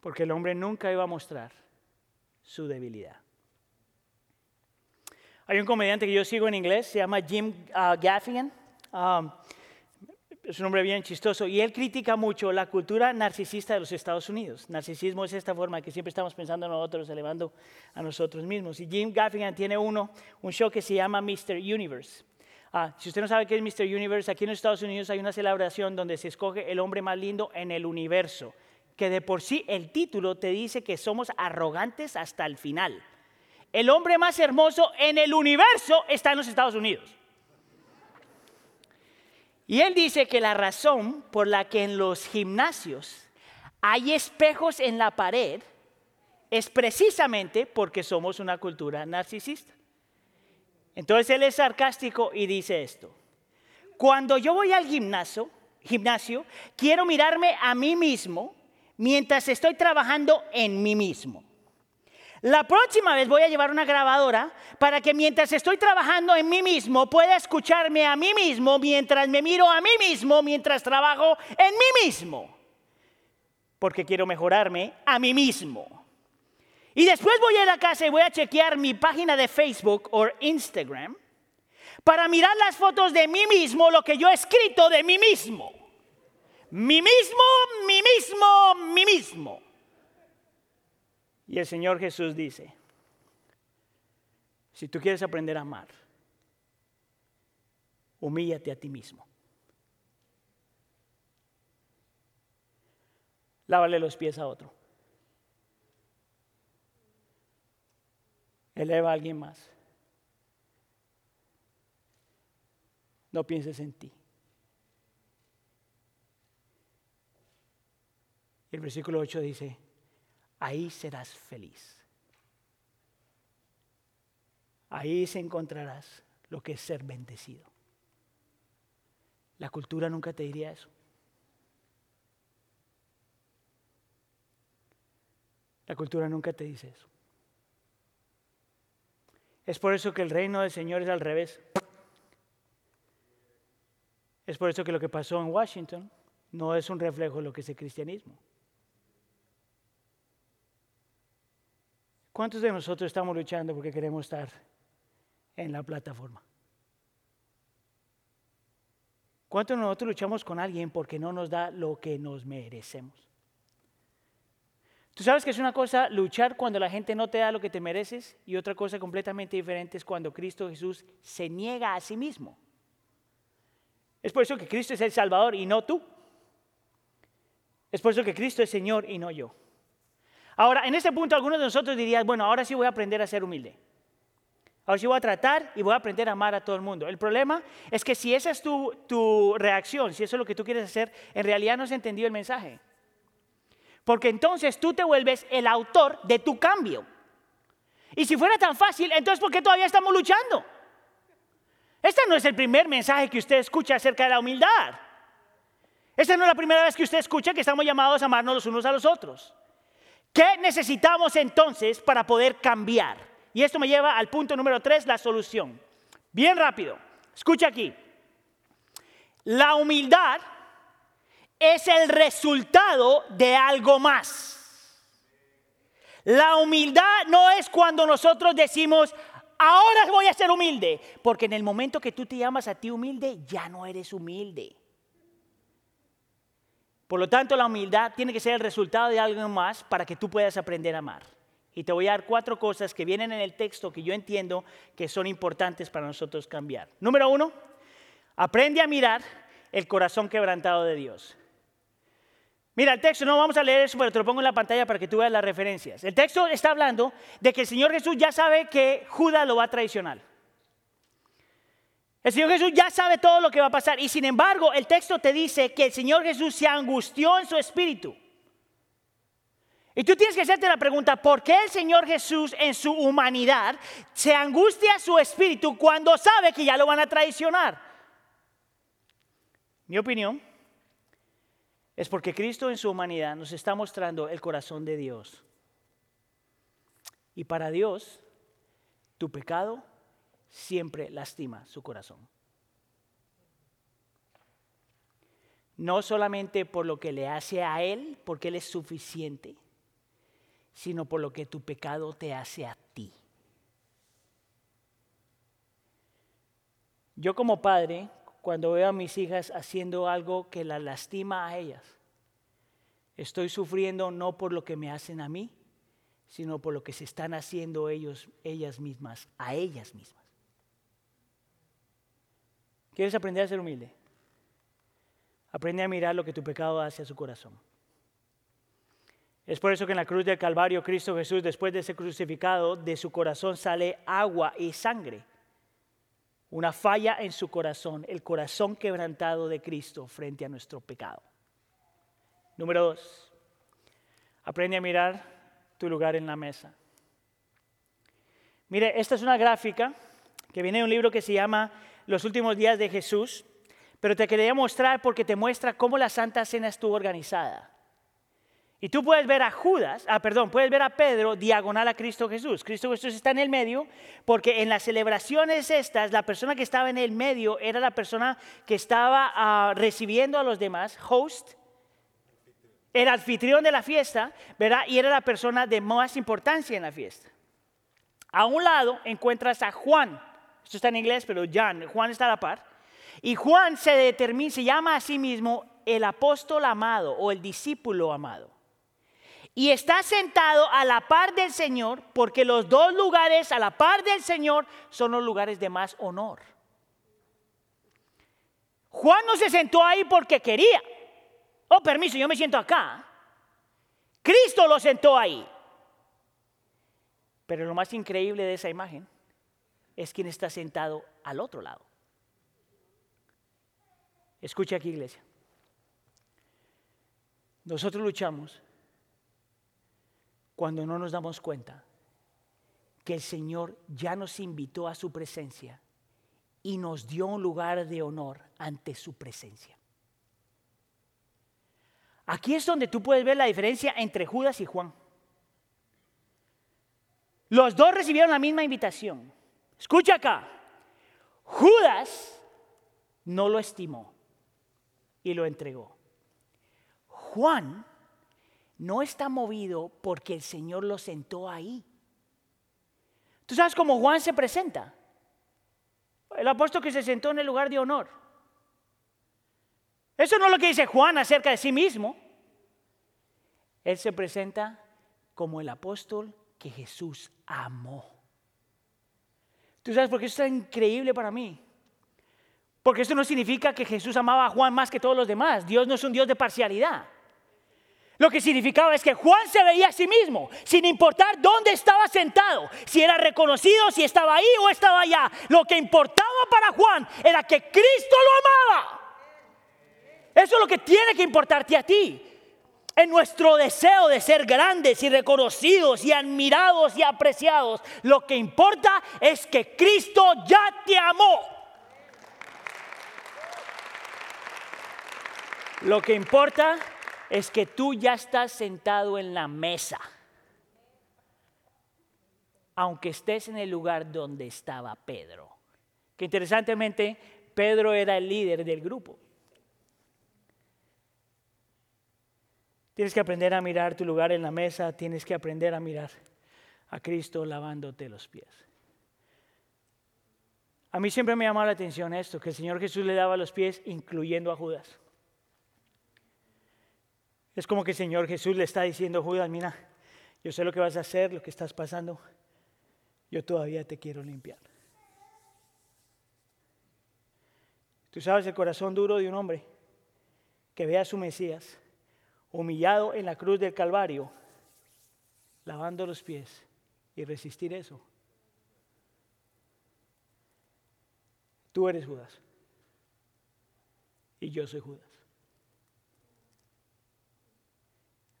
Porque el hombre nunca iba a mostrar su debilidad. Hay un comediante que yo sigo en inglés, se llama Jim uh, Gaffigan. Um, es un hombre bien chistoso y él critica mucho la cultura narcisista de los Estados Unidos. Narcisismo es esta forma que siempre estamos pensando en nosotros, elevando a nosotros mismos. Y Jim Gaffigan tiene uno, un show que se llama Mr. Universe. Ah, si usted no sabe qué es Mr. Universe, aquí en los Estados Unidos hay una celebración donde se escoge el hombre más lindo en el universo, que de por sí el título te dice que somos arrogantes hasta el final el hombre más hermoso en el universo está en los Estados Unidos. Y él dice que la razón por la que en los gimnasios hay espejos en la pared es precisamente porque somos una cultura narcisista. Entonces él es sarcástico y dice esto. Cuando yo voy al gimnasio, gimnasio, quiero mirarme a mí mismo mientras estoy trabajando en mí mismo. La próxima vez voy a llevar una grabadora para que mientras estoy trabajando en mí mismo pueda escucharme a mí mismo mientras me miro a mí mismo mientras trabajo en mí mismo. Porque quiero mejorarme a mí mismo. Y después voy a la casa y voy a chequear mi página de Facebook o Instagram para mirar las fotos de mí mismo, lo que yo he escrito de mí mismo. Mi mismo, mi mismo, mi mismo. Y el Señor Jesús dice, si tú quieres aprender a amar, humíllate a ti mismo. Lávale los pies a otro. Eleva a alguien más. No pienses en ti. Y el versículo 8 dice, ahí serás feliz. Ahí se encontrarás lo que es ser bendecido. La cultura nunca te diría eso. La cultura nunca te dice eso. Es por eso que el reino del Señor es al revés. Es por eso que lo que pasó en Washington no es un reflejo de lo que es el cristianismo. ¿Cuántos de nosotros estamos luchando porque queremos estar en la plataforma? ¿Cuántos de nosotros luchamos con alguien porque no nos da lo que nos merecemos? Tú sabes que es una cosa luchar cuando la gente no te da lo que te mereces y otra cosa completamente diferente es cuando Cristo Jesús se niega a sí mismo. Es por eso que Cristo es el Salvador y no tú. Es por eso que Cristo es Señor y no yo. Ahora, en este punto algunos de nosotros dirían, bueno, ahora sí voy a aprender a ser humilde. Ahora sí voy a tratar y voy a aprender a amar a todo el mundo. El problema es que si esa es tu, tu reacción, si eso es lo que tú quieres hacer, en realidad no has entendido el mensaje. Porque entonces tú te vuelves el autor de tu cambio. Y si fuera tan fácil, entonces ¿por qué todavía estamos luchando? Este no es el primer mensaje que usted escucha acerca de la humildad. Esta no es la primera vez que usted escucha que estamos llamados a amarnos los unos a los otros. ¿Qué necesitamos entonces para poder cambiar? Y esto me lleva al punto número tres, la solución. Bien rápido. Escucha aquí. La humildad es el resultado de algo más. La humildad no es cuando nosotros decimos, ahora voy a ser humilde, porque en el momento que tú te llamas a ti humilde, ya no eres humilde. Por lo tanto, la humildad tiene que ser el resultado de algo más para que tú puedas aprender a amar. Y te voy a dar cuatro cosas que vienen en el texto que yo entiendo que son importantes para nosotros cambiar. Número uno, aprende a mirar el corazón quebrantado de Dios. Mira, el texto, no vamos a leer eso, pero te lo pongo en la pantalla para que tú veas las referencias. El texto está hablando de que el Señor Jesús ya sabe que Judas lo va a traicionar. El Señor Jesús ya sabe todo lo que va a pasar y sin embargo el texto te dice que el Señor Jesús se angustió en su espíritu. Y tú tienes que hacerte la pregunta, ¿por qué el Señor Jesús en su humanidad se angustia su espíritu cuando sabe que ya lo van a traicionar? Mi opinión es porque Cristo en su humanidad nos está mostrando el corazón de Dios. Y para Dios, tu pecado siempre lastima su corazón. No solamente por lo que le hace a Él, porque Él es suficiente, sino por lo que tu pecado te hace a ti. Yo como padre cuando veo a mis hijas haciendo algo que las lastima a ellas. Estoy sufriendo no por lo que me hacen a mí, sino por lo que se están haciendo ellos, ellas mismas, a ellas mismas. ¿Quieres aprender a ser humilde? Aprende a mirar lo que tu pecado hace a su corazón. Es por eso que en la cruz del Calvario Cristo Jesús, después de ser crucificado, de su corazón sale agua y sangre una falla en su corazón, el corazón quebrantado de Cristo frente a nuestro pecado. Número dos, aprende a mirar tu lugar en la mesa. Mire, esta es una gráfica que viene de un libro que se llama Los últimos días de Jesús, pero te quería mostrar porque te muestra cómo la Santa Cena estuvo organizada. Y tú puedes ver a Judas, ah, perdón, puedes ver a Pedro diagonal a Cristo Jesús. Cristo Jesús está en el medio porque en las celebraciones estas, la persona que estaba en el medio era la persona que estaba ah, recibiendo a los demás, host, el anfitrión de la fiesta, ¿verdad? Y era la persona de más importancia en la fiesta. A un lado encuentras a Juan, esto está en inglés, pero Juan está a la par. Y Juan se determina, se llama a sí mismo el apóstol amado o el discípulo amado y está sentado a la par del Señor, porque los dos lugares a la par del Señor son los lugares de más honor. Juan no se sentó ahí porque quería. Oh, permiso, yo me siento acá. Cristo lo sentó ahí. Pero lo más increíble de esa imagen es quien está sentado al otro lado. Escucha aquí, iglesia. Nosotros luchamos cuando no nos damos cuenta que el Señor ya nos invitó a su presencia y nos dio un lugar de honor ante su presencia. Aquí es donde tú puedes ver la diferencia entre Judas y Juan. Los dos recibieron la misma invitación. Escucha acá. Judas no lo estimó y lo entregó. Juan no está movido porque el Señor lo sentó ahí. ¿Tú sabes cómo Juan se presenta? El apóstol que se sentó en el lugar de honor. Eso no es lo que dice Juan acerca de sí mismo. Él se presenta como el apóstol que Jesús amó. ¿Tú sabes por qué eso es increíble para mí? Porque eso no significa que Jesús amaba a Juan más que todos los demás. Dios no es un Dios de parcialidad. Lo que significaba es que Juan se veía a sí mismo, sin importar dónde estaba sentado, si era reconocido, si estaba ahí o estaba allá. Lo que importaba para Juan era que Cristo lo amaba. Eso es lo que tiene que importarte a ti. En nuestro deseo de ser grandes y reconocidos y admirados y apreciados, lo que importa es que Cristo ya te amó. Lo que importa es que tú ya estás sentado en la mesa, aunque estés en el lugar donde estaba Pedro. Que interesantemente, Pedro era el líder del grupo. Tienes que aprender a mirar tu lugar en la mesa, tienes que aprender a mirar a Cristo lavándote los pies. A mí siempre me llama la atención esto, que el Señor Jesús le daba los pies incluyendo a Judas. Es como que el Señor Jesús le está diciendo Judas, mira, yo sé lo que vas a hacer, lo que estás pasando, yo todavía te quiero limpiar. Tú sabes el corazón duro de un hombre que ve a su Mesías humillado en la cruz del Calvario, lavando los pies y resistir eso. Tú eres Judas y yo soy Judas.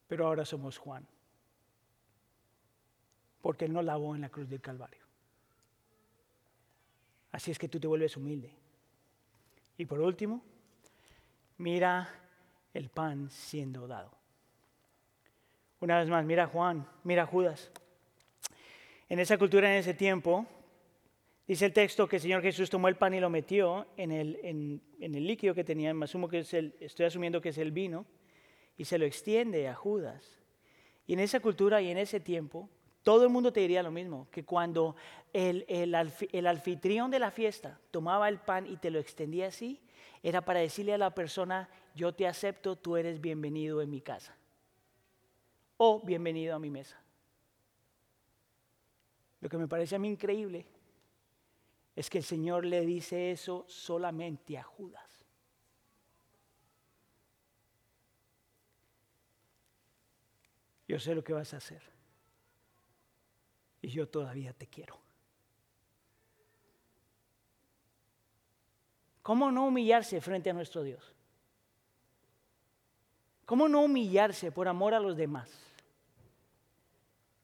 Pero ahora somos Juan, porque Él no lavó en la cruz del Calvario. Así es que tú te vuelves humilde. Y por último, mira el pan siendo dado. Una vez más, mira Juan, mira Judas. En esa cultura, en ese tiempo, dice el texto que el Señor Jesús tomó el pan y lo metió en el, en, el líquido que tenía, asumo que es el, estoy asumiendo que es el vino, y se lo extiende a Judas. Y en esa cultura y en ese tiempo, todo el mundo te diría lo mismo, que cuando el, el, anfitrión de la fiesta tomaba el pan y te lo extendía así, era para decirle a la persona, yo te acepto, tú eres bienvenido en mi casa. O bienvenido a mi mesa. Lo que me parece a mí increíble es que el Señor le dice eso solamente a Judas. Yo sé lo que vas a hacer. Y yo todavía te quiero. ¿Cómo no humillarse frente a nuestro Dios? ¿Cómo no humillarse por amor a los demás?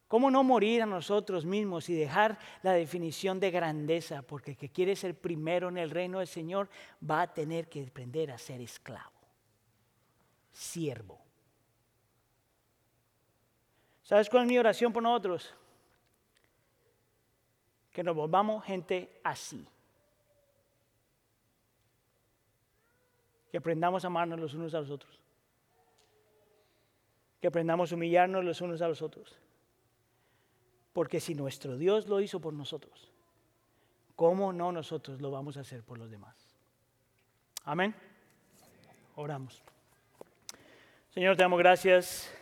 ¿Cómo no morir a nosotros mismos y dejar la definición de grandeza? Porque el que quiere ser primero en el reino del Señor va a tener que aprender a ser esclavo, siervo. ¿Sabes cuál es mi oración por nosotros? Que nos volvamos gente así. que aprendamos a amarnos los unos a los otros, que aprendamos a humillarnos los unos a los otros. Porque si nuestro Dios lo hizo por nosotros, ¿cómo no nosotros lo vamos a hacer por los demás? Amén. Oramos. Señor, te damos gracias.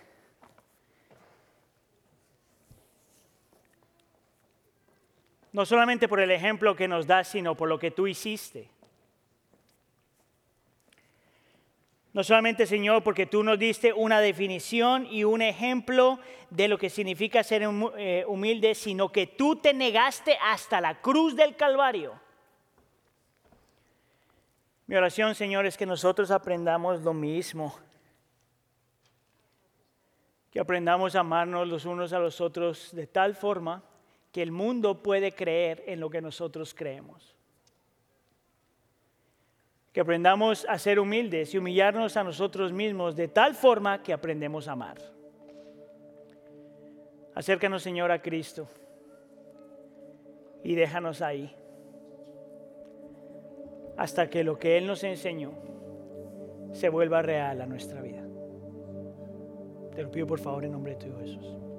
No solamente por el ejemplo que nos das, sino por lo que tú hiciste. No solamente, Señor, porque tú nos diste una definición y un ejemplo de lo que significa ser eh, humilde, sino que tú te negaste hasta la cruz del Calvario. Mi oración, Señor, es que nosotros aprendamos lo mismo. Que aprendamos a amarnos los unos a los otros de tal forma que el mundo puede creer en lo que nosotros creemos que aprendamos a ser humildes y humillarnos a nosotros mismos de tal forma que aprendemos a amar. Acércanos, Señor, a Cristo y déjanos ahí hasta que lo que Él nos enseñó se vuelva real a nuestra vida. Te lo pido por favor en nombre de tu Jesús.